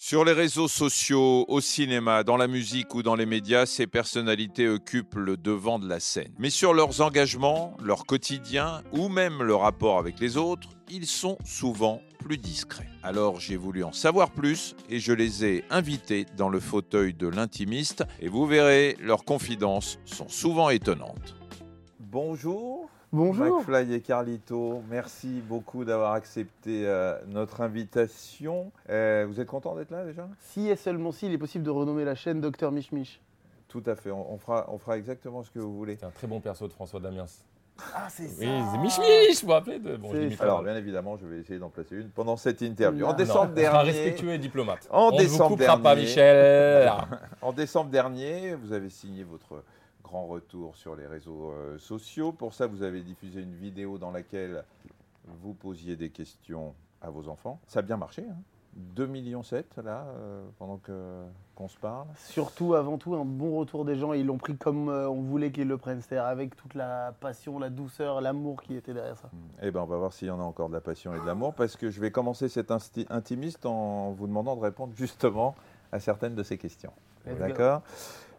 Sur les réseaux sociaux, au cinéma, dans la musique ou dans les médias, ces personnalités occupent le devant de la scène. Mais sur leurs engagements, leur quotidien ou même le rapport avec les autres, ils sont souvent plus discrets. Alors j'ai voulu en savoir plus et je les ai invités dans le fauteuil de l'intimiste et vous verrez, leurs confidences sont souvent étonnantes. Bonjour. Bonjour. McFly et Carlito, merci beaucoup d'avoir accepté euh, notre invitation. Euh, vous êtes content d'être là déjà? Si et seulement si, il est possible de renommer la chaîne Docteur Mich Mich. Tout à fait, on, on fera, on fera exactement ce que vous voulez. C'est un très bon perso de François Damiens. Ah, c'est ça Oui, c'est Mich Mich, vous vous rappelez de... Bon. Alors bien évidemment, je vais essayer d'en placer une pendant cette interview. En Non. décembre Non, on sera dernier, respectueux et diplomate. En on ne vous coupera pas, dernier. Michel. En décembre dernier, vous avez signé votre grand retour sur les réseaux euh, sociaux. Pour ça, vous avez diffusé une vidéo dans laquelle vous posiez des questions à vos enfants. Ça a bien marché. Hein 2,7 millions là, euh, pendant que- qu'on se parle. Surtout, avant tout, un bon retour des gens. Ils l'ont pris comme euh, on voulait qu'ils le prennent. C'est-à-dire avec toute la passion, la douceur, l'amour qui était derrière ça. Eh ben, on va voir s'il y en a encore de la passion et de l'amour, parce que je vais commencer cet intimiste en vous demandant de répondre justement à certaines de ces questions. D'accord?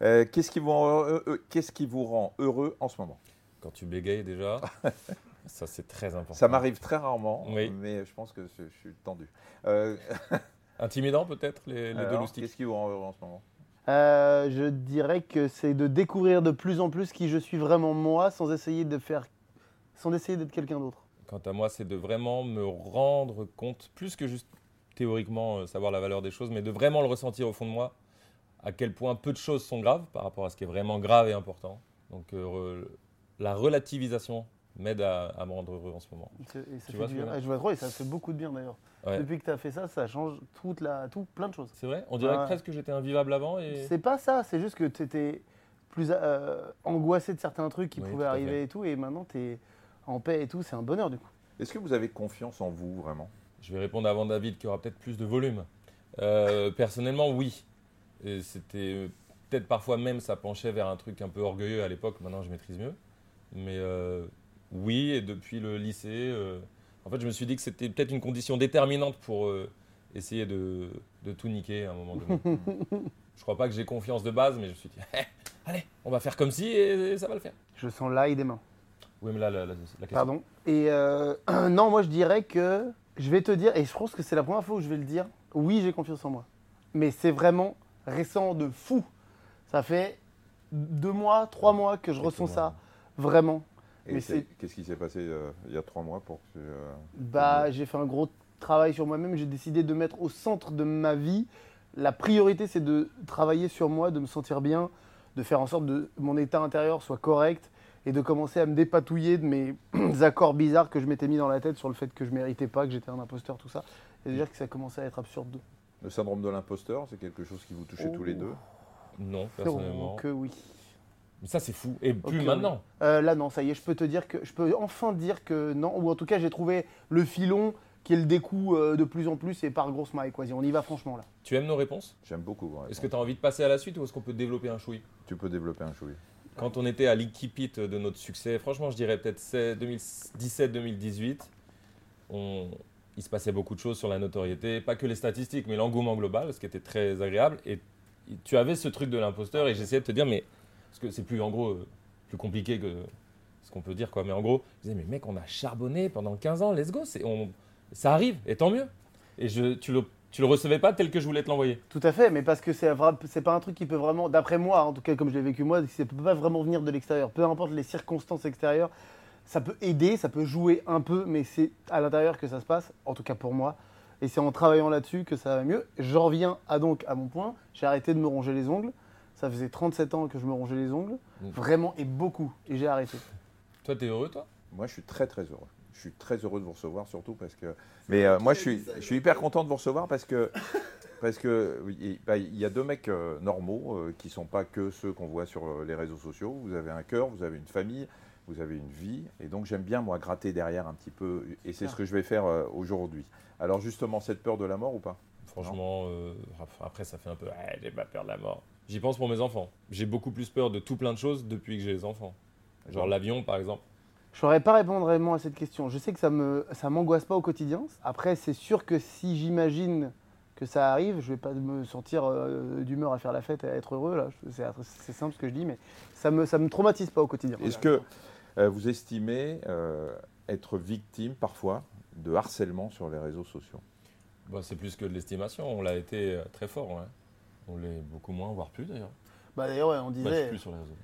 Euh, Qu'est-ce qui, vous rend heureux- euh, qu'est-ce qui vous rend heureux en ce moment? Quand tu bégayes déjà, ça c'est très important. Ça m'arrive très rarement, Oui. mais je pense que je, je suis tendu. Euh, Intimidant peut-être, les, les deux loustiques? Qu'est-ce qui vous rend heureux en ce moment? Euh, je dirais que c'est de découvrir de plus en plus qui je suis vraiment moi sans essayer de faire. sans essayer d'être quelqu'un d'autre. Quant à moi, c'est de vraiment me rendre compte, plus que juste théoriquement euh, savoir la valeur des choses, mais de vraiment le ressentir au fond de moi, à quel point peu de choses sont graves par rapport à ce qui est vraiment grave et important. Donc euh, re- la relativisation m'aide à, à me rendre heureux en ce moment. Et ça Tu fait vois du ce bien. je vois trop et ça fait beaucoup de bien d'ailleurs. Ouais. Depuis que tu as fait ça, ça change toute la, tout, plein de choses. C'est vrai? On dirait Ouais. presque que j'étais invivable avant et... C'est pas ça, c'est juste que tu étais plus euh, angoissé de certains trucs qui Oui, pouvaient arriver et tout, et maintenant tu es en paix et tout, c'est un bonheur du coup. Est-ce que vous avez confiance en vous, vraiment? Je vais répondre avant David qui aura peut-être plus de volume. Euh, personnellement, oui. Et C'était peut-être parfois même ça penchait vers un truc un peu orgueilleux à l'époque. Maintenant, je maîtrise mieux. Mais euh, oui, et depuis le lycée, euh, en fait, je me suis dit que c'était peut-être une condition déterminante pour euh, essayer de, de tout niquer à un moment donné. je crois pas que j'ai confiance de base, mais je me suis dit, Eh, allez, on va faire comme si et, ça va le faire. Je sens l'ail des mains. Oui, mais là, la, la- la question. Pardon. Et non, moi je dirais que je vais te dire, et je pense que c'est la première fois où je vais le dire, oui, j'ai confiance en moi. Mais c'est vraiment récent de fou. Ça fait deux mois, trois mois que je ressens ça, vraiment. Et c'est- Qu'est-ce qui s'est passé euh, il y a trois mois pour que euh, Bah, j'ai fait un gros travail sur moi-même. J'ai décidé de mettre au centre de ma vie. La priorité, c'est de travailler sur moi, de me sentir bien, de faire en sorte que mon état intérieur soit correct et de commencer à me dépatouiller de mes accords bizarres que je m'étais mis dans la tête sur le fait que je méritais pas, que j'étais un imposteur, tout ça. Et dire que ça commençait à être absurde. Le syndrome de l'imposteur C'est quelque chose qui vous touchez tous les deux Non, Oh, personnellement. que oui. Mais ça, c'est fou. Et plus maintenant. Euh, là, non, ça y est, je peux te dire que je peux enfin dire que non, ou en tout cas, j'ai trouvé le filon qui est le découp euh, de plus en plus et par grosse maille. Quoi. On y va franchement là. Tu aimes nos réponses? J'aime beaucoup. Est-ce que tu as envie de passer à la suite ou est-ce qu'on peut développer un chouï? Tu peux développer un chouï. Quand on était à l'Ikipit de notre succès, franchement, je dirais peut-être 2017-2018, on- il se passait beaucoup de choses sur la notoriété, pas que les statistiques, mais l'engouement global, ce qui était très agréable. Et tu avais ce truc de l'imposteur et j'essayais de te dire, mais parce que c'est plus en gros plus compliqué que ce qu'on peut dire, quoi. Mais en gros, je disais, mais mec, on a charbonné pendant 15 ans, let's go, on- ça arrive, et tant mieux. Et je, tu le, tu le recevais pas tel que je voulais te l'envoyer. Tout à fait, mais parce que c'est c'est pas un truc qui peut vraiment, d'après moi, en tout cas comme je l'ai vécu moi, ça peut pas vraiment venir de l'extérieur. Peu importe les circonstances extérieures, ça peut aider, ça peut jouer un peu, mais c'est à l'intérieur que ça se passe, en tout cas pour moi. Et c'est en travaillant là-dessus que ça va mieux. J'en reviens à donc à mon point, j'ai arrêté de me ronger les ongles. Ça faisait 37 ans que je me rongeais les ongles, Mm. vraiment et beaucoup, et j'ai arrêté. Toi, t'es heureux, toi? Moi, je suis très très heureux. Je suis très heureux de vous recevoir, surtout parce que. Mais euh, moi, je suis, je suis hyper content de vous recevoir parce que parce que il bah, il y a deux mecs euh, normaux euh, qui sont pas que ceux qu'on voit sur euh, les réseaux sociaux. Vous avez un cœur, vous avez une famille, vous avez une vie, et donc j'aime bien moi gratter derrière un petit peu, et c'est ce que je vais faire euh, aujourd'hui. Alors justement, cette peur de la mort ou pas? Franchement, euh, après, ça fait un peu. Ah, j'ai pas peur de la mort. J'y pense pour mes enfants. J'ai beaucoup plus peur de tout plein de choses depuis que j'ai les enfants. Genre l'avion, par exemple. Je saurais pas répondre vraiment à cette question. Je sais que ça me ça m'angoisse pas au quotidien. Après, c'est sûr que si j'imagine que ça arrive, je vais pas me sentir euh, d'humeur à faire la fête et à être heureux. Là, c'est, c'est simple ce que je dis, mais ça me ça me traumatise pas au quotidien. Est-ce que vous estimez euh, être victime parfois de harcèlement sur les réseaux sociaux? Bah, c'est plus que de l'estimation. On l'a été euh, très fort. ouais. On l'est beaucoup moins, voire plus d'ailleurs. Bah d'ailleurs, ouais, on Bah, je disait. suis plus sur les réseaux.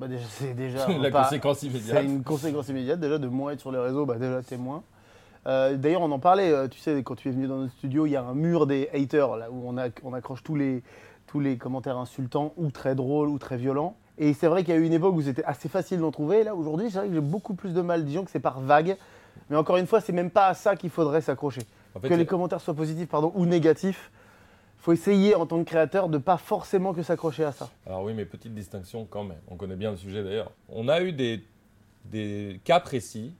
bah, déjà, c'est déjà La pas- conséquence C'est immédiate. une conséquence immédiate déjà de moins être sur les réseaux, bah déjà t'es moins. Euh, D'ailleurs on en parlait, euh, tu sais, quand tu es venu dans notre studio, il y a un mur des haters là où on, a- on accroche tous les, tous les commentaires insultants ou très drôles ou très violents. Et c'est vrai qu'il y a eu une époque où c'était assez facile d'en trouver. Là aujourd'hui c'est vrai que j'ai beaucoup plus de mal, disons que c'est par vague. Mais encore une fois, c'est même pas à ça qu'il faudrait s'accrocher. En fait, Que les commentaires soient positifs pardon, ou négatifs, faut essayer en tant que créateur de pas forcément que s'accrocher à ça. Alors oui, mais petite distinction quand même. On connaît bien le sujet d'ailleurs. On a eu des, des cas précis,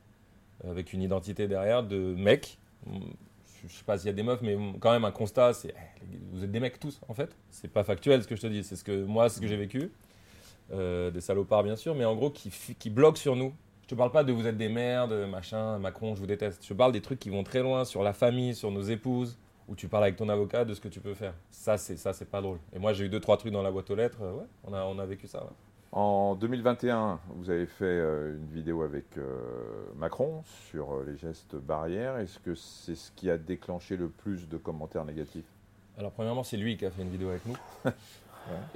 avec une identité derrière, de mecs. Je ne sais pas s'il y a des meufs, mais quand même un constat, c'est eh, vous êtes des mecs tous en fait. C'est pas factuel ce que je te dis, c'est ce que moi, c'est ce que j'ai vécu. Euh, des salopards bien sûr, mais en gros qui, qui bloquent sur nous. Je te parle pas de vous êtes des merdes, machin, Macron, je vous déteste. Je parle des trucs qui vont très loin sur la famille, sur nos épouses, où tu parles avec ton avocat de ce que tu peux faire. Ça, c'est ça, c'est pas drôle. Et moi, j'ai eu deux trois trucs dans la boîte aux lettres. euh, ouais, on a, on a vécu ça. ouais. En 2021, vous avez fait euh, une vidéo avec Macron sur les gestes barrières. Est-ce que c'est ce qui a déclenché le plus de commentaires négatifs? Alors, premièrement, c'est lui qui a fait une vidéo avec nous.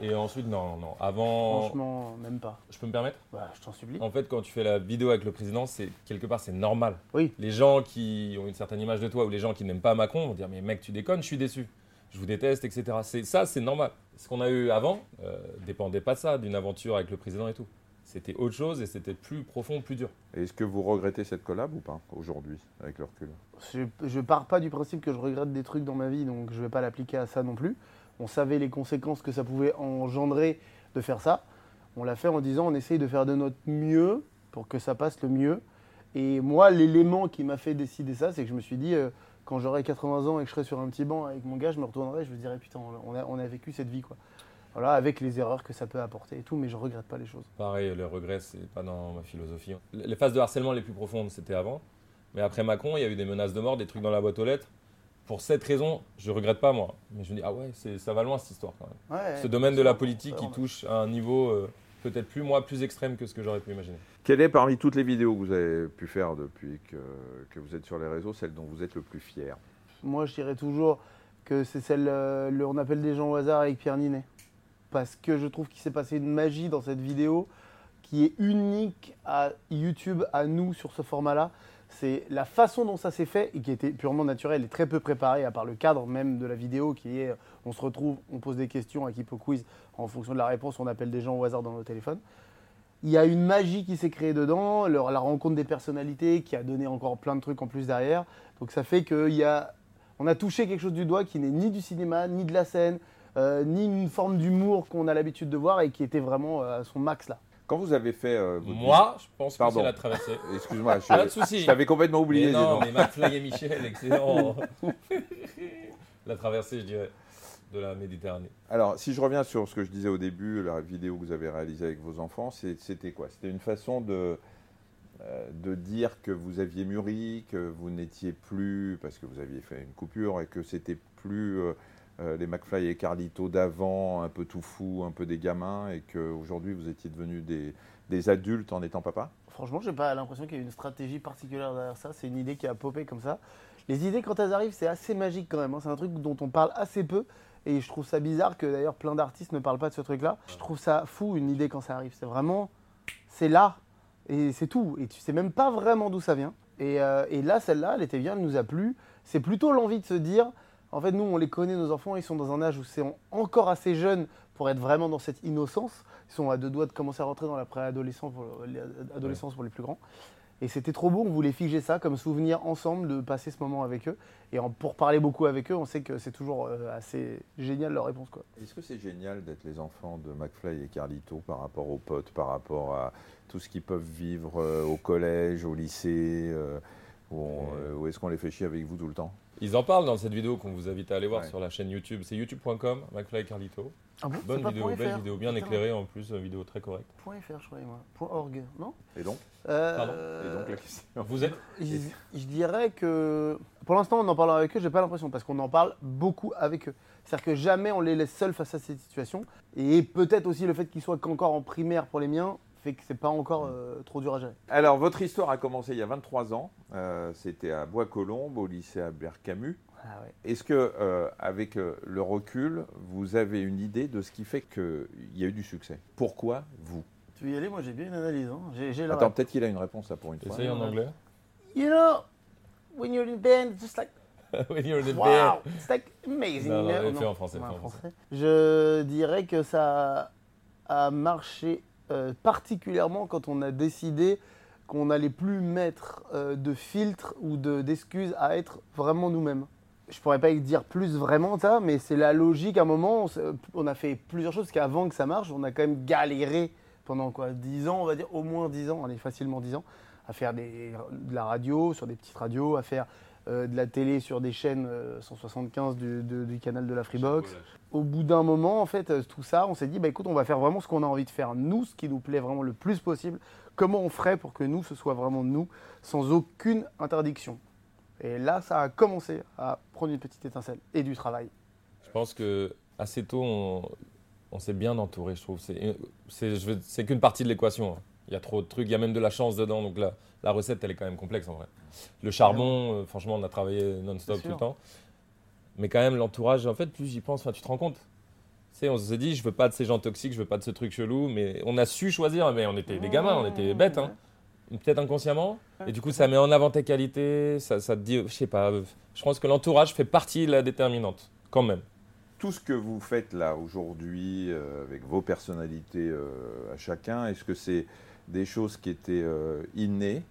Et ensuite, non, non. Avant, Franchement, même pas. je peux me permettre? Bah, je t'en supplie. En fait, quand tu fais la vidéo avec le président, c'est quelque part, c'est normal. Oui. Les gens qui ont une certaine image de toi ou les gens qui n'aiment pas Macron vont dire Mais mec, tu déconnes, je suis déçu. Je vous déteste, etc. C'est, ça, c'est normal. Ce qu'on a eu avant euh, dépendait pas de ça, d'une aventure avec le président et tout. C'était autre chose et c'était plus profond, plus dur. Et Est-ce que vous regrettez cette collab ou pas aujourd'hui, avec le recul? Je, je pars pas du principe que je regrette des trucs dans ma vie, donc je vais pas l'appliquer à ça non plus. On savait les conséquences que ça pouvait engendrer de faire ça. On l'a fait en disant on essaye de faire de notre mieux pour que ça passe le mieux. Et moi, l'élément qui m'a fait décider ça, c'est que je me suis dit, euh, quand j'aurai 80 ans et que je serai sur un petit banc avec mon gars, je me retournerai, je me dirai, putain, on a, vécu cette vie, quoi. Voilà, avec les erreurs que ça peut apporter et tout, mais je regrette pas les choses. Pareil, le regret, c'est pas dans ma philosophie. Les phases de harcèlement les plus profondes, c'était avant. Mais après Macron, il y a eu des menaces de mort, des trucs dans la boîte aux lettres. Pour cette raison, je regrette pas, moi. Mais je me dis, ah ouais, c'est- ça va loin cette histoire quand même. Ouais, Ce domaine de la politique qui touche à un niveau euh, peut-être plus, moi, plus extrême que ce que j'aurais pu imaginer. Quelle est parmi toutes les vidéos que vous avez pu faire depuis que, que vous êtes sur les réseaux, celle dont vous êtes le plus fier? Moi, je dirais toujours que c'est celle, euh, le On appelle des gens au hasard avec Pierre Ninet. Parce que je trouve qu'il s'est passé une magie dans cette vidéo qui est unique à YouTube, à nous, sur ce format-là. C'est la façon dont ça s'est fait et qui était purement naturelle et très peu préparée, à part le cadre même de la vidéo qui est on se retrouve, on pose des questions à Kipo Quiz. En fonction de la réponse, on appelle des gens au hasard dans nos téléphones. Il y a une magie qui s'est créée dedans, la rencontre des personnalités qui a donné encore plein de trucs en plus derrière. Donc ça fait qu'il y a on a touché quelque chose du doigt qui n'est ni du cinéma, ni de la scène, euh, ni une forme d'humour qu'on a l'habitude de voir et qui était vraiment euh, à son max là. Quand vous avez fait. euh, votre Moi, je pense que Pardon. c'est la traversée. Excuse-moi, je, Pas de souci. je t'avais complètement oublié. Mais dis non, donc. mais McFly et Michel, excellent. la traversée, je dirais, de la Méditerranée. Alors, si je reviens sur ce que je disais au début, la vidéo que vous avez réalisée avec vos enfants, c'est- c'était quoi? C'était une façon de, euh, de dire que vous aviez mûri, que vous n'étiez plus, parce que vous aviez fait une coupure, et que c'était plus euh, euh, les McFly et Carlito d'avant, un peu tout fou, un peu des gamins, et qu'aujourd'hui vous étiez devenus des, adultes en étant papa? Franchement, j'ai pas l'impression qu'il y ait une stratégie particulière derrière ça. C'est une idée qui a popé comme ça. Les idées, quand elles arrivent, c'est assez magique quand même. hein. C'est un truc dont on parle assez peu. Et je trouve ça bizarre que d'ailleurs plein d'artistes ne parlent pas de ce truc-là. Je trouve ça fou une idée quand ça arrive. C'est vraiment, c'est là et c'est tout. Et tu sais même pas vraiment d'où ça vient. Et, euh, et là, celle-là, elle était bien, elle nous a plu. C'est plutôt l'envie de se dire, en fait, nous, on les connaît, nos enfants, ils sont dans un âge où c'est encore assez jeunes pour être vraiment dans cette innocence. Ils sont à deux doigts de commencer à rentrer dans la préadolescence pour, pour les plus grands. Et c'était trop beau, on voulait figer ça comme souvenir ensemble de passer ce moment avec eux. Et en- pour parler beaucoup avec eux, on sait que c'est toujours euh, assez génial leur réponse. Quoi. Est-ce que c'est génial d'être les enfants de McFly et Carlito par rapport aux potes, par rapport à tout ce qu'ils peuvent vivre euh, au collège, au lycée euh, ou, euh, ou est-ce qu'on les fait chier avec vous tout le temps? Ils en parlent dans cette vidéo qu'on vous invite à aller voir Ouais. sur la chaîne YouTube. C'est youtube.com, McFly et Carlito. Ah bon Bonne vidéo, belle .fr. vidéo, bien Putain. éclairée en plus, une vidéo très correcte. .fr, je croyais, moi. .org, non Et donc, Euh, Pardon et donc la question. Vous êtes je, je dirais que pour l'instant, en en parlant avec eux, j'ai pas l'impression parce qu'on en parle beaucoup avec eux. C'est-à-dire que jamais on les laisse seuls face à cette situation. Et peut-être aussi le fait qu'ils soient qu'encore en primaire pour les miens fait que c'est pas encore euh, trop dur à gérer. Alors, votre histoire a commencé il y a 23 ans. Euh, C'était à Bois-Colombes, au lycée Albert Camus. Ah ouais. Est-ce que, euh, avec le recul, vous avez une idée de ce qui fait qu'il y a eu du succès? Pourquoi vous? Tu veux y aller? Moi, j'ai bien une analyse. Hein. Attends, peut-être qu'il a une réponse là pour une fois. Essaye en anglais. You know, when you're in band, it's just like When you're in wow, band. it's like amazing. Non, en français, Ouais, en français. Je dirais que ça a marché euh, particulièrement quand on a décidé qu'on n'allait plus mettre euh, de filtres ou de- d'excuses à être vraiment nous-mêmes. Je pourrais pas dire plus vraiment ça, mais c'est la logique. À un moment, on, on a fait plusieurs choses, parce qu'avant que ça marche, on a quand même galéré pendant quoi 10 ans, on va dire au moins 10 ans, allez, facilement 10 ans, à faire de la radio sur des petites radios, à faire euh, de la télé sur des chaînes euh, 175 du, de- du canal de la Freebox. Au bout d'un moment, en fait, euh, tout ça, on s'est dit, bah écoute, on va faire vraiment ce qu'on a envie de faire, nous, ce qui nous plaît vraiment le plus possible. Comment on ferait pour que nous, ce soit vraiment nous, sans aucune interdiction? Et là, ça a commencé à prendre une petite étincelle et du travail. Je pense que assez tôt, on, on s'est bien entouré, je trouve. C'est qu'une partie de l'équation. hein. Il y a trop de trucs, il y a même de la chance dedans. Donc la, la recette, elle est quand même complexe en vrai. Le charbon, euh, franchement, on a travaillé non-stop tout le temps. Mais quand même, l'entourage, en fait, plus j'y pense, enfin, tu te rends compte. Tu sais, on s'est dit, je veux pas de ces gens toxiques, je veux pas de ce truc chelou. Mais on a su choisir, mais on était des gamins, on était bêtes. Hein. Peut-être inconsciemment. Et du coup, ça met en avant tes qualités. Ça, ça te dit, je sais pas. Je pense que l'entourage fait partie de la déterminante, quand même. Tout ce que vous faites là aujourd'hui, euh, avec vos personnalités euh, à chacun, est-ce que c'est des choses qui étaient euh, innées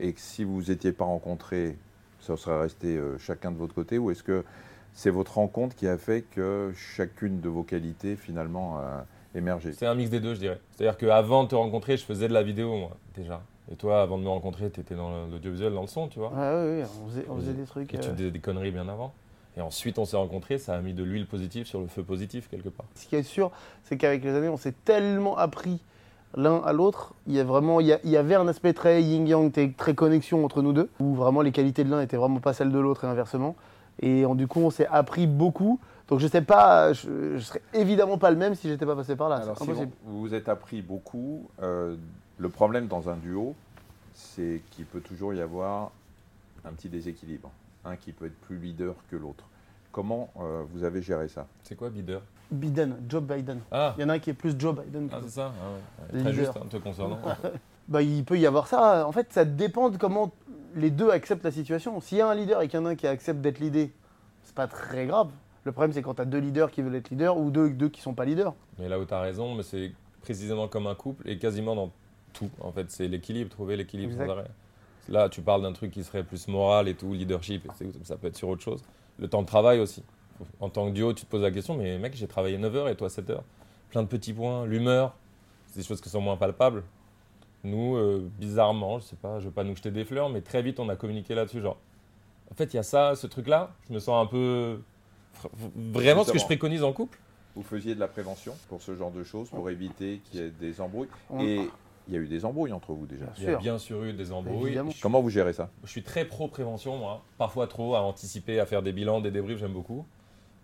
et que si vous n'étiez pas rencontrés, ça serait resté euh, chacun de votre côté Ou est-ce que c'est votre rencontre qui a fait que chacune de vos qualités finalement a émergé? C'est un mix des deux, je dirais. C'est-à-dire qu'avant de te rencontrer, je faisais de la vidéo, moi, déjà. Et toi, avant de me rencontrer, tu étais dans l'audiovisuel, dans le son, tu vois. Ouais, on faisait, on faisait des trucs. Et tu euh, faisais des conneries bien avant. Et ensuite, on s'est rencontrés, ça a mis de l'huile positive sur le feu positif, quelque part. Ce qui est sûr, c'est qu'avec les années, on s'est tellement appris l'un à l'autre. Il y a vraiment, il y, a- il y avait un aspect très yin-yang, très, très connexion entre nous deux, où vraiment les qualités de l'un étaient vraiment pas celles de l'autre et inversement. Et en- du coup, on s'est appris beaucoup. Donc je sais pas, je, je serais évidemment pas le même si j'étais pas passé par là. Alors, C'est si impossible. vous, vous vous êtes appris beaucoup, euh, le problème dans un duo, c'est qu'il peut toujours y avoir un petit déséquilibre. Un qui peut être plus leader que l'autre. Comment euh, vous avez géré ça? C'est quoi, Bider? Biden, Joe Biden. Ah, Il y en a un qui est plus Joe Biden. que ah, c'est ça? Ah ouais. Très Leader. juste, hein, te concernant. Bah, il peut y avoir ça. En fait, ça dépend de comment les deux acceptent la situation. S'il y a un leader et qu'il y en a un qui accepte d'être leader, c'est pas très grave. Le problème, c'est quand tu as deux leaders qui veulent être leaders ou deux, deux qui sont pas leaders. Mais là où tu as raison, mais c'est précisément comme un couple et quasiment dans tout. En fait, c'est l'équilibre, trouver l'équilibre sans arrêt. Là, tu parles d'un truc qui serait plus moral et tout, leadership, et c'est- ça peut être sur autre chose. Le temps de travail aussi. En tant que duo, tu te poses la question, mais mec, j'ai travaillé 9 heures et toi 7 heures. Plein de petits points, l'humeur, c'est des choses qui sont moins palpables. Nous, euh, bizarrement, je sais pas, je veux pas nous jeter des fleurs, mais très vite, on a communiqué là-dessus. Genre, en fait, il y a ça, ce truc-là, je me sens un peu. Vraiment ce que je préconise en couple. Vous faisiez de la prévention pour ce genre de choses, pour éviter qu'il y ait des embrouilles. On- Et il y a eu des embrouilles entre vous déjà. Bien Il y a bien sûr eu des embrouilles. Évidemment. Comment vous gérez ça? Je suis très pro-prévention, moi. Parfois trop, à anticiper, à faire des bilans, des débriefs, j'aime beaucoup.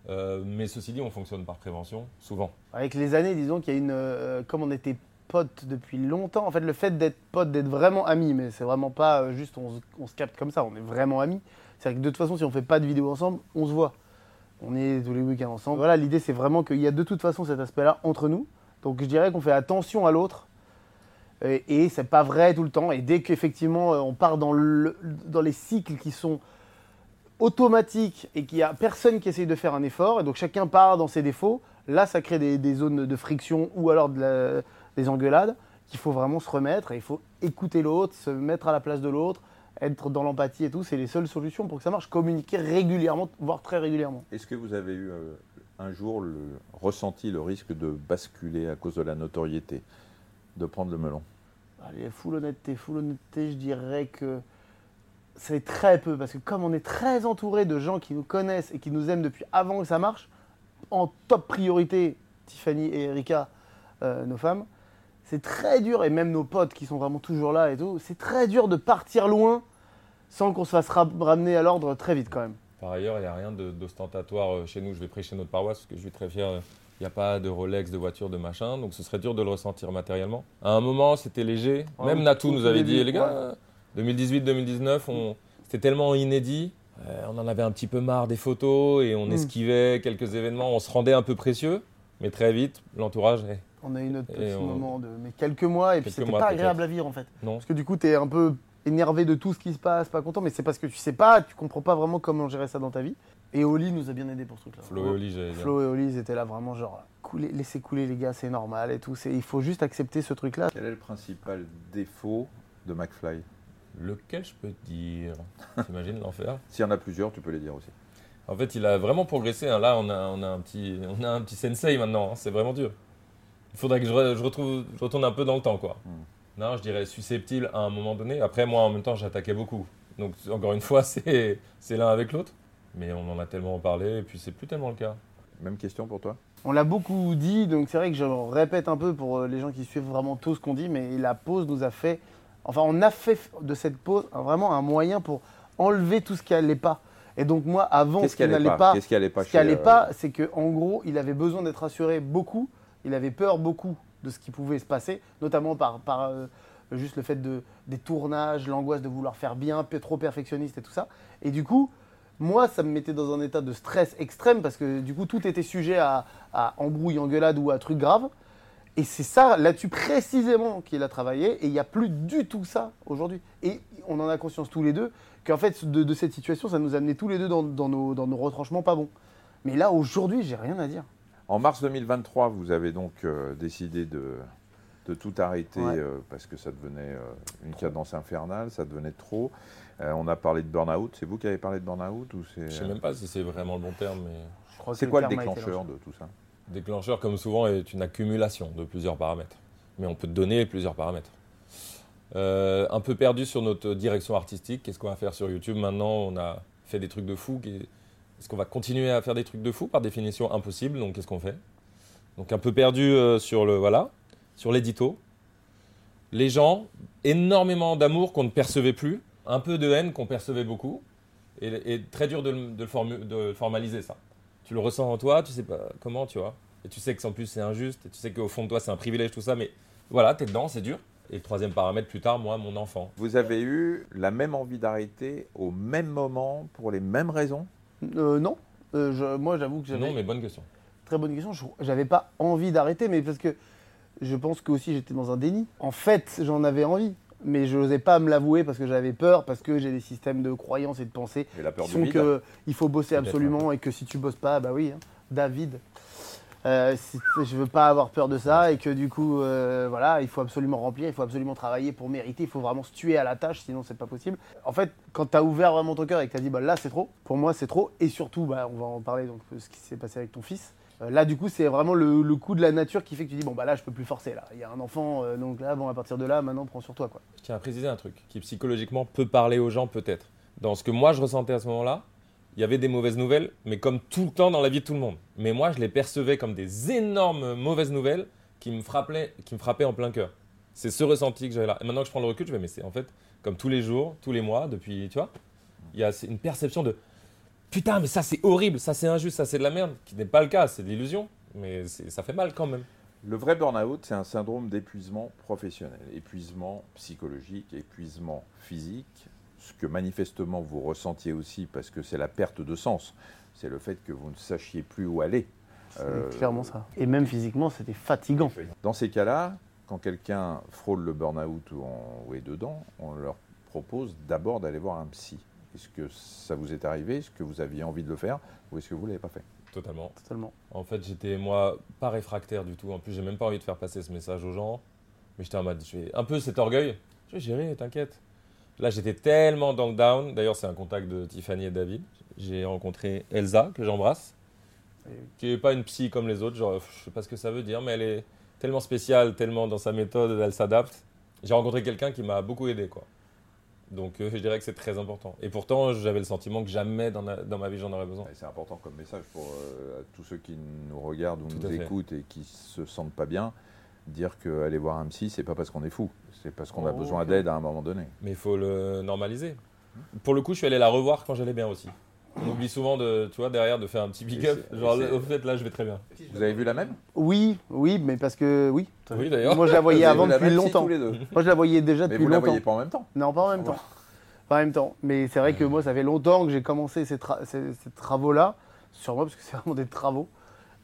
Euh, mais ceci dit, on fonctionne par prévention, souvent. Avec les années, disons qu'il y a une. euh, comme on était potes depuis longtemps, en fait, le fait d'être potes, d'être vraiment amis, mais c'est vraiment pas euh, juste on, se- on se capte comme ça, on est vraiment amis. C'est-à-dire que de toute façon, si on fait pas de vidéo ensemble, on se voit. On est tous les week-ends ensemble. Voilà, l'idée, c'est vraiment qu'il y a de toute façon cet aspect-là entre nous. Donc je dirais qu'on fait attention à l'autre. Et, et c'est pas vrai tout le temps. Et dès qu'effectivement, euh, on part dans, le- dans les cycles qui sont automatiques et qu'il n'y a personne qui essaye de faire un effort, et donc chacun part dans ses défauts, là, ça crée des, zones de friction ou alors des engueulades qu'il faut vraiment se remettre et il faut écouter l'autre, se mettre à la place de l'autre, être dans l'empathie et tout. C'est les seules solutions pour que ça marche. Communiquer régulièrement, voire très régulièrement. Est-ce que vous avez eu euh, un jour le, ressenti le risque de basculer à cause de la notoriété, de prendre le melon Allez, full honnêteté, full honnêteté, je dirais que c'est très peu, parce que comme on est très entouré de gens qui nous connaissent et qui nous aiment depuis avant que ça marche, en top priorité, Tiffany et Erika, euh, nos femmes, c'est très dur, et même nos potes qui sont vraiment toujours là et tout, c'est très dur de partir loin sans qu'on se fasse ra- ramener à l'ordre très vite quand même. Par ailleurs, il n'y a rien d'ostentatoire euh, chez nous. Je vais prêcher notre paroisse parce que je suis très fier. Il n'y a pas de Rolex, de voiture, de machin. Donc ce serait dur de le ressentir matériellement. À un moment, c'était léger. Ouais, Même Natou nous avait dit, les gars, ouais. euh, 2018-2019, on... c'était tellement inédit. euh, on en avait un petit peu marre des photos et on Mm. esquivait quelques événements. On se rendait un peu précieux. Mais très vite, l'entourage, eh, On a eu notre Et petit on- moment de mais quelques mois, et puis c'était pas agréable à vivre en fait. non. Parce que du coup, tu es un peu énervé de tout ce qui se passe, pas content, mais c'est parce que tu sais pas, tu comprends pas vraiment comment gérer ça dans ta vie. Et Oli nous a bien aidé pour ce truc-là. Flo et Oli, j'allais dire. Flo et Oli, ils étaient là vraiment genre, couler, laissez couler les gars, c'est normal et tout. Il faut juste accepter ce truc-là. Quel est le principal défaut de McFly? Lequel je peux te dire? T'imagines l'enfer? S'il y en a plusieurs, tu peux les dire aussi. En fait, il a vraiment progressé. hein. Là, on a, on a un petit, on a un petit sensei maintenant. hein. C'est vraiment dur. Il faudrait que je, re- je retrouve, je retourne un peu dans le temps, quoi. Hmm. Non, je dirais susceptible à un moment donné. Après, moi, en même temps, j'attaquais beaucoup. Donc, encore une fois, c'est l'un avec l'autre. Mais on en a tellement parlé, et puis c'est plus tellement le cas. Même question pour toi? On l'a beaucoup dit, donc c'est vrai que je répète un peu pour euh, les gens qui suivent vraiment tout ce qu'on dit, mais la pause nous a fait. Enfin, on a fait de cette pause vraiment un moyen pour enlever tout ce qui allait pas. Et donc, moi, avant, ce qui qui allait n'allait pas, ce qui chez, allait euh, pas, c'est que en gros, il avait besoin d'être rassuré beaucoup. Il avait peur beaucoup de ce qui pouvait se passer, notamment par, par euh, juste le fait de, des tournages, l'angoisse de vouloir faire bien, trop perfectionniste et tout ça. Et du coup, moi, ça me mettait dans un état de stress extrême parce que du coup, tout était sujet à, à embrouille, engueulade ou à truc grave. Et c'est ça, là-dessus précisément, qu'il a travaillé. Et il n'y a plus du tout ça aujourd'hui. Et on en a conscience tous les deux qu'en fait, de, cette situation, ça nous a amené tous les deux dans, dans nos, dans nos retranchements pas bons. Mais là, aujourd'hui, j'ai rien à dire. En mars 2023, vous avez donc euh, décidé de, de tout arrêter Ouais. euh, parce que ça devenait euh, une cadence infernale, ça devenait trop. Euh, on a parlé de burn-out. C'est vous qui avez parlé de burn-out ou c'est Je sais même pas si c'est vraiment le bon terme, mais Je crois que C'est quoi le déclencheur de tout ça? déclencheur, comme souvent, est une accumulation de plusieurs paramètres. Mais on peut te donner plusieurs paramètres. Euh, un peu perdu sur notre direction artistique. Qu'est-ce qu'on va faire sur YouTube maintenant? On a fait des trucs de fou. Est-ce qu'on va continuer à faire des trucs de fou? Par définition, impossible. Donc, qu'est-ce qu'on fait? Donc, un peu perdu euh, sur le voilà, sur l'édito. Les gens, énormément d'amour qu'on ne percevait plus, un peu de haine qu'on percevait beaucoup, et, et très dur de, le- de formaliser ça. Tu le ressens en toi, tu sais pas comment, tu vois. Et tu sais que en plus c'est injuste, et tu sais qu'au fond de toi c'est un privilège, tout ça, mais voilà, t'es dedans, c'est dur. Et le troisième paramètre, plus tard, moi, mon enfant. Vous avez eu la même envie d'arrêter au même moment pour les mêmes raisons? Euh, non. Euh, je- moi, j'avoue que j'avais. Non, mais bonne question. Très bonne question. Je- J'avais pas envie d'arrêter, mais parce que je pense que aussi j'étais dans un déni. En fait, j'en avais envie, mais je n'osais pas me l'avouer parce que j'avais peur, parce que j'ai des systèmes de croyances et de pensée Et la peur qui du sont vide que il faut bosser absolument et que si tu bosses pas, bah oui, hein, David. Euh, si- je veux pas avoir peur de ça et que du coup, euh, voilà, il faut absolument remplir, il faut absolument travailler pour mériter, il faut vraiment se tuer à la tâche, sinon c'est pas possible. En fait, quand tu as ouvert vraiment ton cœur et que tu as dit, bah là c'est trop, pour moi c'est trop, et surtout, bah, on va en parler, donc ce qui s'est passé avec ton fils. Euh, là, du coup, c'est vraiment le, coup de la nature qui fait que tu dis, bon bah là je peux plus forcer, là, il y a un enfant, euh, donc là, bon, à partir de là, maintenant prends sur toi, quoi. Je tiens à préciser un truc qui psychologiquement peut parler aux gens peut-être. Dans ce que moi je ressentais à ce moment-là, il y avait des mauvaises nouvelles, mais comme tout le temps dans la vie de tout le monde. Mais moi je les percevais comme des énormes mauvaises nouvelles qui me frappaient, qui me frappaient en plein cœur. C'est ce ressenti que j'avais là. Et maintenant que je prends le recul, je vais, mais c'est en fait comme tous les jours, tous les mois, depuis, tu vois, il y a une perception de putain, mais ça c'est horrible, ça c'est injuste, ça c'est de la merde, qui n'est pas le cas, c'est de l'illusion, mais ça fait mal quand même. Le vrai burn-out, c'est un syndrome d'épuisement professionnel, épuisement psychologique, épuisement physique, ce que manifestement vous ressentiez aussi parce que c'est la perte de sens, c'est le fait que vous ne sachiez plus où aller. C'est Euh, clairement ça. Et même physiquement, c'était fatigant. Dans ces cas-là, quand quelqu'un frôle le burn-out ou, ou est dedans, on leur propose d'abord d'aller voir un psy. Est-ce que ça vous est arrivé? Est-ce que vous aviez envie de le faire? Ou est-ce que vous ne l'avez pas fait? Totalement. Totalement. En fait, j'étais moi pas réfractaire du tout. En plus, j'ai même pas envie de faire passer ce message aux gens. Mais j'étais en mode, je vais un peu cet orgueil. Je vais gérer, t'inquiète. Là, j'étais tellement dans le down. D'ailleurs, c'est un contact de Tiffany et David. J'ai rencontré Elsa, que j'embrasse, qui n'est pas une psy comme les autres. Genre, je sais pas ce que ça veut dire, mais elle est tellement spéciale, tellement dans sa méthode, elle s'adapte. J'ai rencontré quelqu'un qui m'a beaucoup aidé, quoi. Donc euh, je dirais que c'est très important. Et pourtant, j'avais le sentiment que jamais dans, la- dans ma vie j'en aurais besoin. Et C'est important comme message pour euh, tous ceux qui nous regardent ou Tout nous écoutent et qui se sentent pas bien, dire qu'aller voir un psy, c'est pas parce qu'on est fou, c'est parce qu'on a Oh, besoin d'aide à un moment donné. Mais il faut le normaliser. Pour le coup, je suis allé la revoir quand j'allais bien aussi. On oublie souvent de, tu vois, derrière de faire un petit big up. Genre, au fait, là, je vais très bien. Vous avez vu la même? Oui, oui, mais parce que oui. Oui, d'ailleurs? Moi, je la voyais avant depuis longtemps. tous les deux. Moi, je la voyais déjà Mais depuis vous la longtemps. voyez pas en même temps. Non, pas en même temps. Pas en même temps. Mais c'est vrai que moi, ça fait longtemps que j'ai commencé ces, tra- ces- ces travaux-là, sur moi, parce que c'est vraiment des travaux.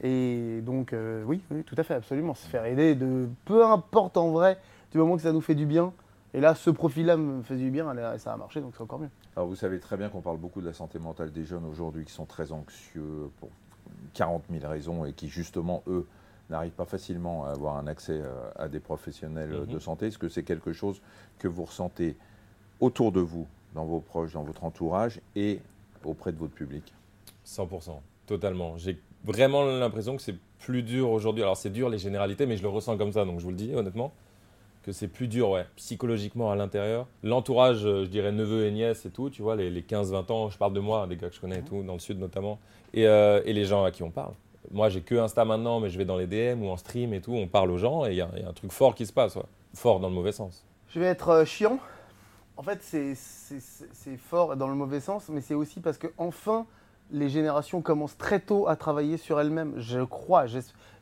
Et donc, euh, oui, oui, tout à fait, absolument. Se faire aider de peu importe en vrai, du moment que ça nous fait du bien. Et là, ce profil-là me fait du bien, et ça a marché, donc c'est encore mieux. Alors vous savez très bien qu'on parle beaucoup de la santé mentale des jeunes aujourd'hui qui sont très anxieux pour 40 000 raisons et qui justement, eux, n'arrivent pas facilement à avoir un accès euh, à des professionnels euh, Mhm. de santé. Est-ce que c'est quelque chose que vous ressentez autour de vous, dans vos proches, dans votre entourage et auprès de votre public? 100%, totalement. J'ai vraiment l'impression que c'est plus dur aujourd'hui. Alors, c'est dur les généralités, mais je le ressens comme ça, donc je vous le dis honnêtement. Que c'est plus dur, ouais, psychologiquement à l'intérieur. L'entourage, euh, je dirais neveux et nièces et tout, tu vois, les, les 15-20 ans, je parle de moi, des gars que je connais et tout, dans le sud notamment, et, euh, et les gens à qui on parle. Moi, j'ai que Insta maintenant, mais je vais dans les DM ou en stream et tout, on parle aux gens et il y, a il y a un truc fort qui se passe, ouais. Fort dans le mauvais sens. Je vais être euh, chiant. En fait, c'est- fort dans le mauvais sens, mais c'est aussi parce que enfin, les générations commencent très tôt à travailler sur elles-mêmes. Je crois.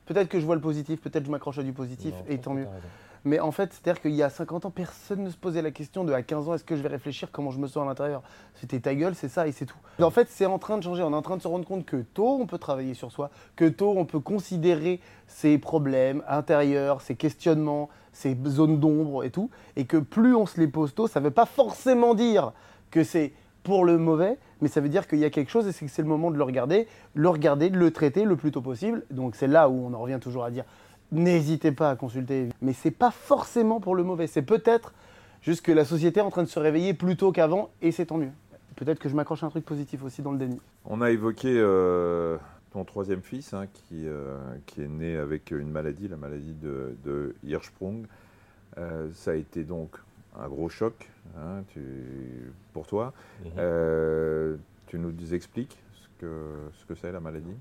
Peut-être que je vois le positif, peut-être que je m'accroche à du positif, Non, et tant mieux. Mais en fait, c'est-à-dire qu'il y a 50 ans, personne ne se posait la question de à 15 ans, est-ce que je vais réfléchir comment je me sens à l'intérieur? C'était ta gueule, c'est ça et c'est tout. En fait, c'est en train de changer. On est en train de se rendre compte que tôt, on peut travailler sur soi, que tôt, on peut considérer ses problèmes intérieurs, ses questionnements, ses zones d'ombre et tout. Et que plus on se les pose tôt, ça ne veut pas forcément dire que c'est pour le mauvais, mais ça veut dire qu'il y a quelque chose et c'est que c'est le moment de le regarder, le regarder, de le traiter le plus tôt possible. Donc c'est là où on en revient toujours à dire n'hésitez pas à consulter. Mais c'est pas forcément pour le mauvais. C'est peut-être juste que la société est en train de se réveiller plus tôt qu'avant et c'est tant mieux. Peut-être que je m'accroche à un truc positif aussi dans le déni. On a évoqué euh, ton troisième fils hein, qui, euh, qui est né avec une maladie, la maladie de, de Hirschsprung. Euh, ça a été donc un gros choc hein, tu- pour toi. Mhm. Euh, tu nous expliques ce que ce que c'est la maladie?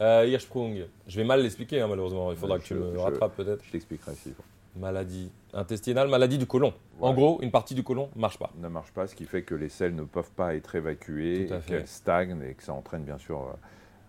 Euh, Hirschsprung, je vais mal l'expliquer hein, malheureusement, il faudra que tu me je- rattrapes peut-être. Je t'expliquerai si Maladie intestinale, maladie du côlon. En gros, une partie du côlon marche pas. ne marche pas, ce qui fait que les selles ne peuvent pas être évacuées, qu'elles stagnent et que ça entraîne bien sûr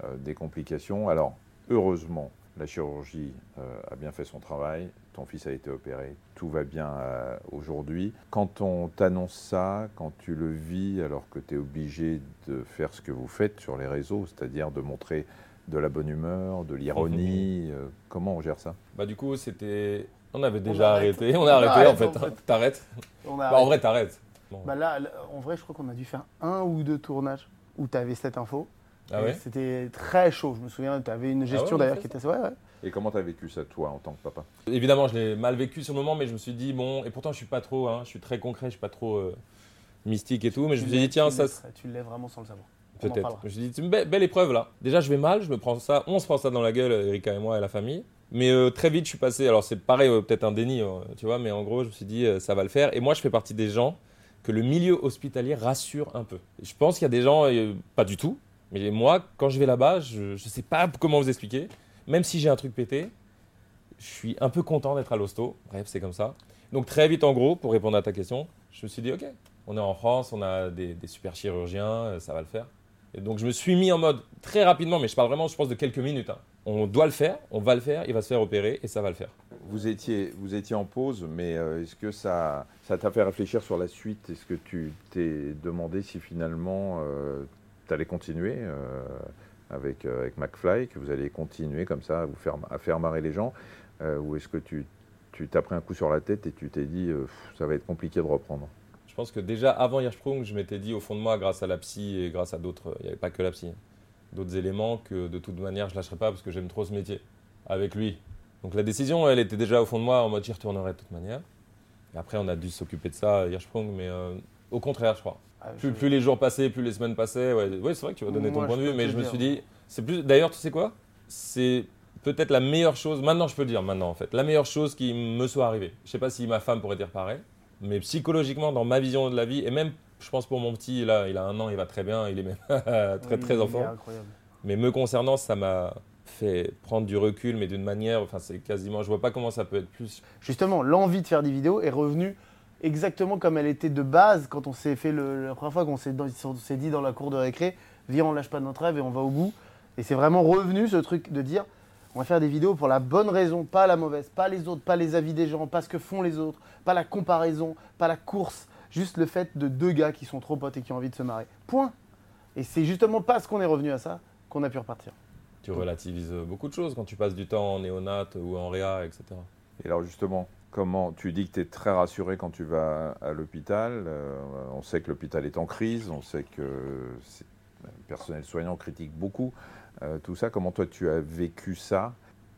euh, euh, des complications. Alors, heureusement, la chirurgie euh, a bien fait son travail, ton fils a été opéré, tout va bien euh, aujourd'hui. Quand on t'annonce ça, quand tu le vis alors que tu es obligé de faire ce que vous faites sur les réseaux, c'est-à-dire de montrer de la bonne humeur, de l'ironie, euh, comment on gère ça? Bah du coup, c'était... On avait déjà arrêté, on On a arrêté en arrête, fait. en fait. T'arrêtes? On a Bah, En vrai, t'arrêtes. Bon. Bah là, là, en vrai, je crois qu'on a dû faire un ou deux tournages où tu avais cette info. Ah ouais? C'était très chaud. Je me souviens, tu avais une gestion ouais, on a d'ailleurs qui était. Ouais, ouais. Et comment tu as vécu ça, toi, en tant que papa? Évidemment, je l'ai mal vécu sur le moment, mais je me suis dit, bon, et pourtant je suis pas trop, hein, je suis très concret, je suis pas trop euh, mystique et tout, mais je me suis dit, tiens, tu ça, Tu l'es vraiment sans le savoir. Peut-être. Je me suis dit, c'est une belle, belle épreuve là. Déjà, je vais mal, je me prends ça, on se prend ça dans la gueule, Erika et moi et la famille. Mais euh, très vite, je suis passé. Alors, c'est pareil, euh, peut-être un déni, euh, tu vois, mais en gros, je me suis dit, ça va le faire. Et moi, je fais partie des gens que le milieu hospitalier rassure un peu. Je pense qu'il y a des gens, pas du tout, mais moi, quand je vais là-bas, je ne sais pas comment vous expliquer. Même si j'ai un truc pété, je suis un peu content d'être à l'hosto. Bref, c'est comme ça. Donc, très vite, en gros, pour répondre à ta question, je me suis dit, ok, on est en France, on a des, des super chirurgiens, ça va le faire. Donc je me suis mis en mode très rapidement, mais je parle vraiment, je pense, de quelques minutes. hein. On doit le faire, on va le faire, il va se faire opérer et ça va le faire. Vous étiez, vous étiez en pause, mais euh, est-ce que ça ça t'a fait réfléchir sur la suite? Est-ce que tu t'es demandé si finalement tu allais continuer euh, avec, euh, avec McFly, que vous allez continuer comme ça à, vous faire, à faire marrer les gens euh, Ou est-ce que tu t'as pris un coup sur la tête et tu t'es dit euh, ça va être compliqué de reprendre? Pense que déjà avant Hirschsprung, je m'étais dit au fond de moi, grâce à la psy et grâce à d'autres, il n'y avait pas que la psy, hein, d'autres éléments que de toute manière je lâcherais pas parce que j'aime trop ce métier avec lui. Donc la décision, elle était déjà au fond de moi en mode j'y retournerai de toute manière. Et après, on a dû s'occuper de ça, Hirschsprung, mais euh, au contraire, je crois. Ah, Plus, je- plus les jours passaient, plus les semaines passaient. Ouais, ouais, c'est vrai que tu vas donner ton point je de vue, mais je me suis dit, c'est plus. D'ailleurs, tu sais quoi? C'est peut-être la meilleure chose. Maintenant, je peux le dire maintenant en fait. La meilleure chose qui me soit arrivée. Je sais pas si ma femme pourrait dire pareil, Mais psychologiquement, dans ma vision de la vie, et même, je pense pour mon petit, là, il a un an, il va très bien, il est même très Oui, très enfant. incroyable. Mais me concernant, ça m'a fait prendre du recul, mais d'une manière, enfin, c'est quasiment, je vois pas comment ça peut être plus. Justement, l'envie de faire des vidéos est revenue exactement comme elle était de base quand on s'est fait le, la première fois qu'on s'est dit dans la cour de récré, viens on lâche pas notre rêve et on va au bout. Et c'est vraiment revenu ce truc de dire on va faire des vidéos pour la bonne raison, pas la mauvaise, pas les autres, pas les avis des gens, pas ce que font les autres, pas la comparaison, pas la course, juste le fait de deux gars qui sont trop potes et qui ont envie de se marrer. Point. Et c'est justement parce qu'on est revenu à ça qu'on a pu repartir. Tu relativises beaucoup de choses quand tu passes du temps en néonate ou en réa, etc. Et alors justement, comment tu dis que tu es très rassuré quand tu vas à l'hôpital euh, On sait que l'hôpital est en crise, on sait que c'est- le personnel soignant critique beaucoup. Euh, tout ça, comment toi tu as vécu ça?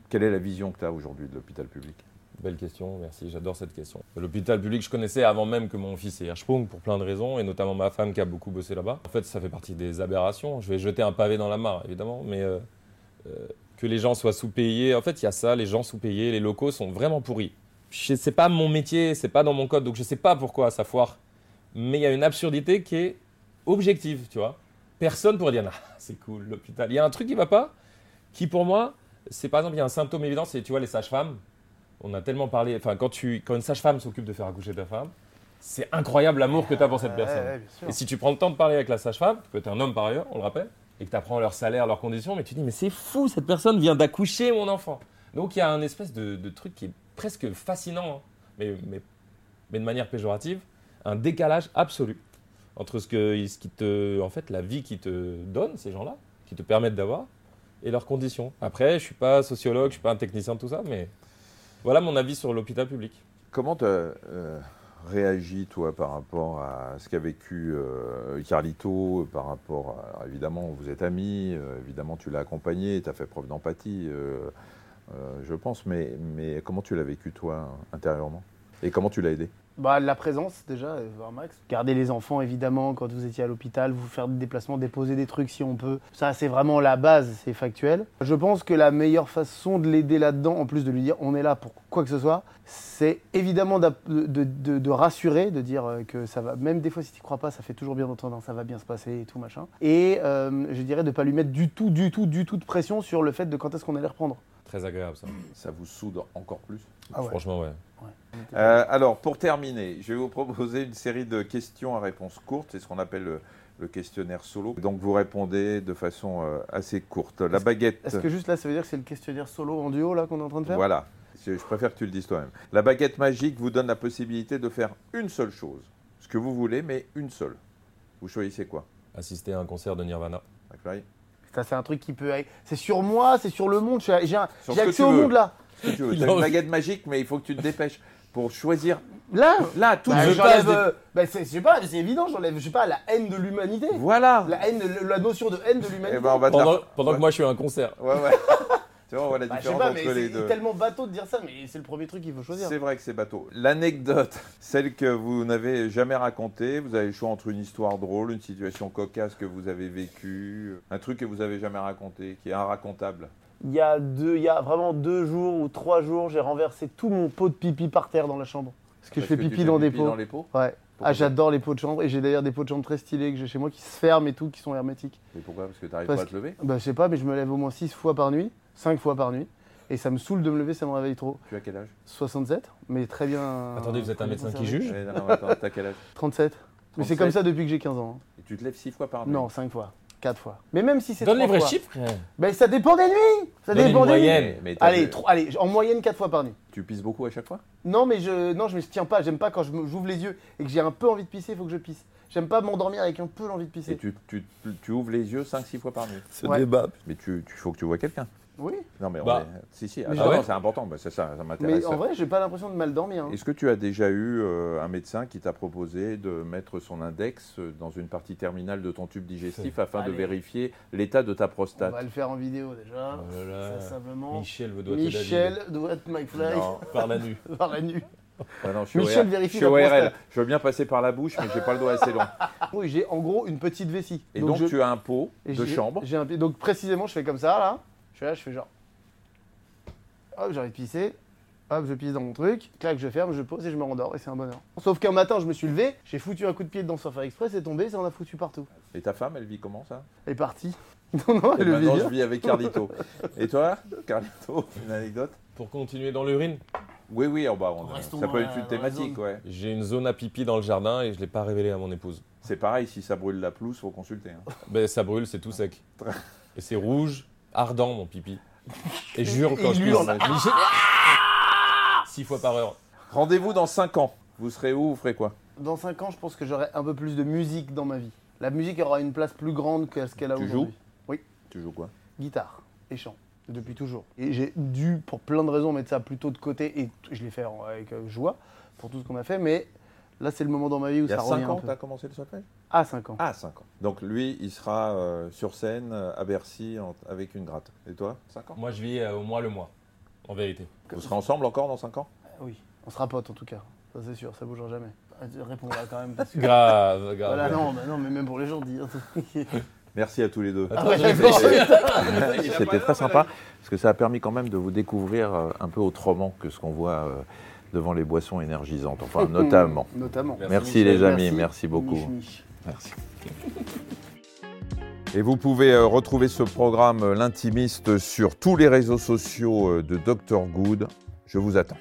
Quelle est la vision que tu as aujourd'hui de l'hôpital public? Belle question, merci, j'adore cette question. L'hôpital public, je connaissais avant même que mon fils ait Hirschsprung pour plein de raisons, et notamment ma femme qui a beaucoup bossé là-bas. En fait, ça fait partie des aberrations. Je vais jeter un pavé dans la mare, évidemment, mais euh, euh, que les gens soient sous-payés, en fait, il y a ça, les gens sous-payés, les locaux sont vraiment pourris. C'est pas mon métier, c'est pas dans mon code, donc je sais pas pourquoi ça foire. Mais il y a une absurdité qui est objective, tu vois. Personne pourrait dire, ah, c'est cool, l'hôpital. Il y a un truc qui va pas, qui pour moi, c'est par exemple, il y a un symptôme évident, c'est, tu vois, les sages-femmes. On a tellement parlé, enfin, quand, tu, quand une sage-femme s'occupe de faire accoucher ta femme, c'est incroyable l'amour que tu as pour cette personne. ouais. Et si tu prends le temps de parler avec la sage-femme, qui peut être un homme par ailleurs, on le rappelle, et que tu apprends leur salaire, leurs conditions, mais tu dis, mais c'est fou, cette personne vient d'accoucher mon enfant. Donc il y a un espèce de, de truc qui est presque fascinant, hein, mais, mais, mais de manière péjorative, un décalage absolu entre ce, que, ce qui te, en fait, la vie qui te donne, ces gens-là, qui te permettent d'avoir, et leurs conditions. Après, je suis pas sociologue, je suis pas un technicien tout ça, mais voilà mon avis sur l'hôpital public. Comment tu as réagi, toi, par rapport à ce qu'a vécu euh, Carlito, par rapport à. Évidemment, vous êtes amis, euh, évidemment, tu l'as accompagné, tu as fait preuve d'empathie, euh, euh, je pense, mais, mais comment tu l'as vécu, toi, intérieurement? Et comment tu l'as aidé? Bah, la présence déjà, euh, voir Max. Garder les enfants évidemment quand vous étiez à l'hôpital, vous faire des déplacements, déposer des trucs si on peut. Ça c'est vraiment la base, c'est factuel. Je pense que la meilleure façon de l'aider là-dedans, en plus de lui dire on est là pour quoi que ce soit, c'est évidemment de- de- de rassurer, de dire euh, que ça va, même des fois si tu crois pas, ça fait toujours bien d'entendre ça va bien se passer et tout machin. Et euh, je dirais de pas lui mettre du tout, du tout, du tout de pression sur le fait de quand est-ce qu'on allait reprendre. Très agréable ça. Ça vous soude encore plus Ah ouais. Franchement, ouais. Euh, alors, pour terminer, je vais vous proposer une série de questions à réponse courte. C'est ce qu'on appelle le, le questionnaire solo. Donc, vous répondez de façon euh, assez courte. La baguette. Est-ce que juste là ça veut dire que c'est le questionnaire solo en duo là qu'on est en train de faire? Voilà. Je je préfère que tu le dises toi-même. La baguette magique vous donne la possibilité de faire une seule chose. Ce que vous voulez, mais une seule. Vous choisissez quoi? Assister à un concert de Nirvana. McFly Ça, c'est un truc qui peut. C'est sur moi, c'est sur le monde. J'ai un- accès au veux. monde là. Tu veux. Une baguette magique, mais il faut que tu te dépêches pour choisir. Là, Là, tout bah, je j'enlève. des- euh, bah, c'est- je sais pas, c'est évident, j'enlève, je sais pas, la haine de l'humanité. Voilà La haine, la notion de haine de l'humanité. Eh ben, Pendant, pendant Ouais. que moi je suis à un concert. Ouais, ouais. tu vois, on voit la Bah, différence pas, entre les c'est deux. tellement bateau de dire ça, mais c'est le premier truc qu'il faut choisir. C'est vrai que c'est bateau. L'anecdote, celle que vous n'avez jamais racontée, vous avez le choix entre une histoire drôle, une situation cocasse que vous avez vécue, un truc que vous avez jamais raconté, qui est inracontable. Il y a deux, il y a vraiment deux jours ou trois jours, j'ai renversé tout mon pot de pipi par terre dans la chambre. Parce que je fais pipi dans des pipi pots. dans les pots Ouais. Ah, j'adore les pots de chambre et j'ai d'ailleurs des pots de chambre très stylés que j'ai chez moi qui se ferment et tout, qui sont hermétiques. Et pourquoi? Parce que tu n'arrives Parce pas à te lever? Bah, je sais pas, mais je me lève au moins 6 fois par nuit, 5 fois par nuit. Et ça me saoule de me lever, ça me réveille trop. Tu as quel âge? 67, mais très bien. Attendez, vous êtes un médecin qui juge? Non, non, attends, T'as quel âge? 37. Mais c'est 37. comme ça depuis que j'ai 15 ans. hein. Et tu te lèves six fois par nuit? Non, 5 fois. 4 fois. Mais même si c'est Donne les vrais fois- chiffres. Ben ça dépend des nuits Ça Donne dépend une des nuits moyenne. Mais t'as Allez, en moyenne 4 fois par nuit. Tu pisses beaucoup à chaque fois? Non, mais je non, je me tiens pas. J'aime pas quand je me- j'ouvre les yeux et que j'ai un peu envie de pisser, il faut que je pisse. J'aime pas m'endormir avec un peu l'envie de Et pisser. tu, tu, tu ouvres les yeux 5-6 fois par nuit. Ce Ouais. débat. Mais tu, tu faut que tu vois quelqu'un. Oui, Non, mais on Bah. est- Si, si, Mais ouais. non, c'est important, bah, c'est ça, ça m'intéresse. mais en vrai, j'ai pas l'impression de mal dormir. hein. Est-ce que tu as déjà eu euh, un médecin qui t'a proposé de mettre son index euh, dans une partie terminale de ton tube digestif afin de vérifier l'état de ta On prostate va le faire en vidéo déjà. Oh là là. Ça simplement. Michel veut doigter Michel doit être McFly Non, Par la nuit. par la nuit. ah non, je suis Michel vérifie Je suis la ORL. Je veux bien passer par la bouche, mais j'ai pas le doigt assez long. Oui, j'ai en gros une petite vessie. Et donc, je- tu as un pot de chambre. j'ai un- donc précisément, je fais comme ça là. Je fais là, je fais genre. Hop, j'ai envie de pisser. Hop, je pisse dans mon truc, clac, je ferme, je pose et je me rendors et c'est un bonheur. Sauf qu'un matin, je me suis levé, j'ai foutu un coup de pied dedans sans faire exprès, c'est tombé, ça en a foutu partout. Et ta femme, elle vit comment ça? Elle est partie. Non, non, Et elle le vit maintenant, je vis avec Carlito. Et toi, Carlito, une anecdote? Pour continuer dans l'urine, Oui, oui, oh bah, on- Restons ça peut dans être une dans thématique, ouais. j'ai une zone à pipi dans le jardin et je ne l'ai pas révélé à mon épouse. C'est pareil, si ça brûle la pelouse, faut consulter. hein. Ben, ça brûle, c'est tout sec. Et c'est rouge, ardent mon pipi. Et jure quand il je pisse. Six fois par heure. Rendez-vous dans 5 ans. Vous serez où Vous ferez quoi? Dans 5 ans, je pense que j'aurai un peu plus de musique dans ma vie. La musique aura une place plus grande que ce qu'elle a Tu aujourd'hui. Tu joues quoi? Guitare et chant, depuis toujours. Et j'ai dû, pour plein de raisons, mettre ça plutôt de côté, et je l'ai fait en- avec euh, joie, pour tout ce qu'on a fait, mais là, c'est le moment dans ma vie où Il y a ça revient 5 un ans, tu as commencé le solfège? Ah, 5 ans. Ah, 5 ans. Donc lui, il sera euh, sur scène euh, à Bercy en- avec une gratte. Et toi? 5 ans Moi, je vis euh, au mois le mois, en vérité. Vous serez ensemble encore dans 5 ans? Ah Oui, on sera potes en tout cas, ça c'est sûr, ça bougera jamais. Ah, Réponds là quand même. Parce que... Grave, grave. Voilà, non, bah non, mais même pour les gens, dire. Merci à tous les deux. Ah ouais, d'accord. C'était très sympa parce que ça a permis quand même de vous découvrir euh, un peu autrement que ce qu'on voit euh, devant les boissons énergisantes, enfin notamment. Notamment. Merci, les amis, merci, beaucoup. Mich, mich. Merci. Et vous pouvez euh, retrouver ce programme euh, L'intimiste sur tous les réseaux sociaux euh, de Dr Good. Je vous attends.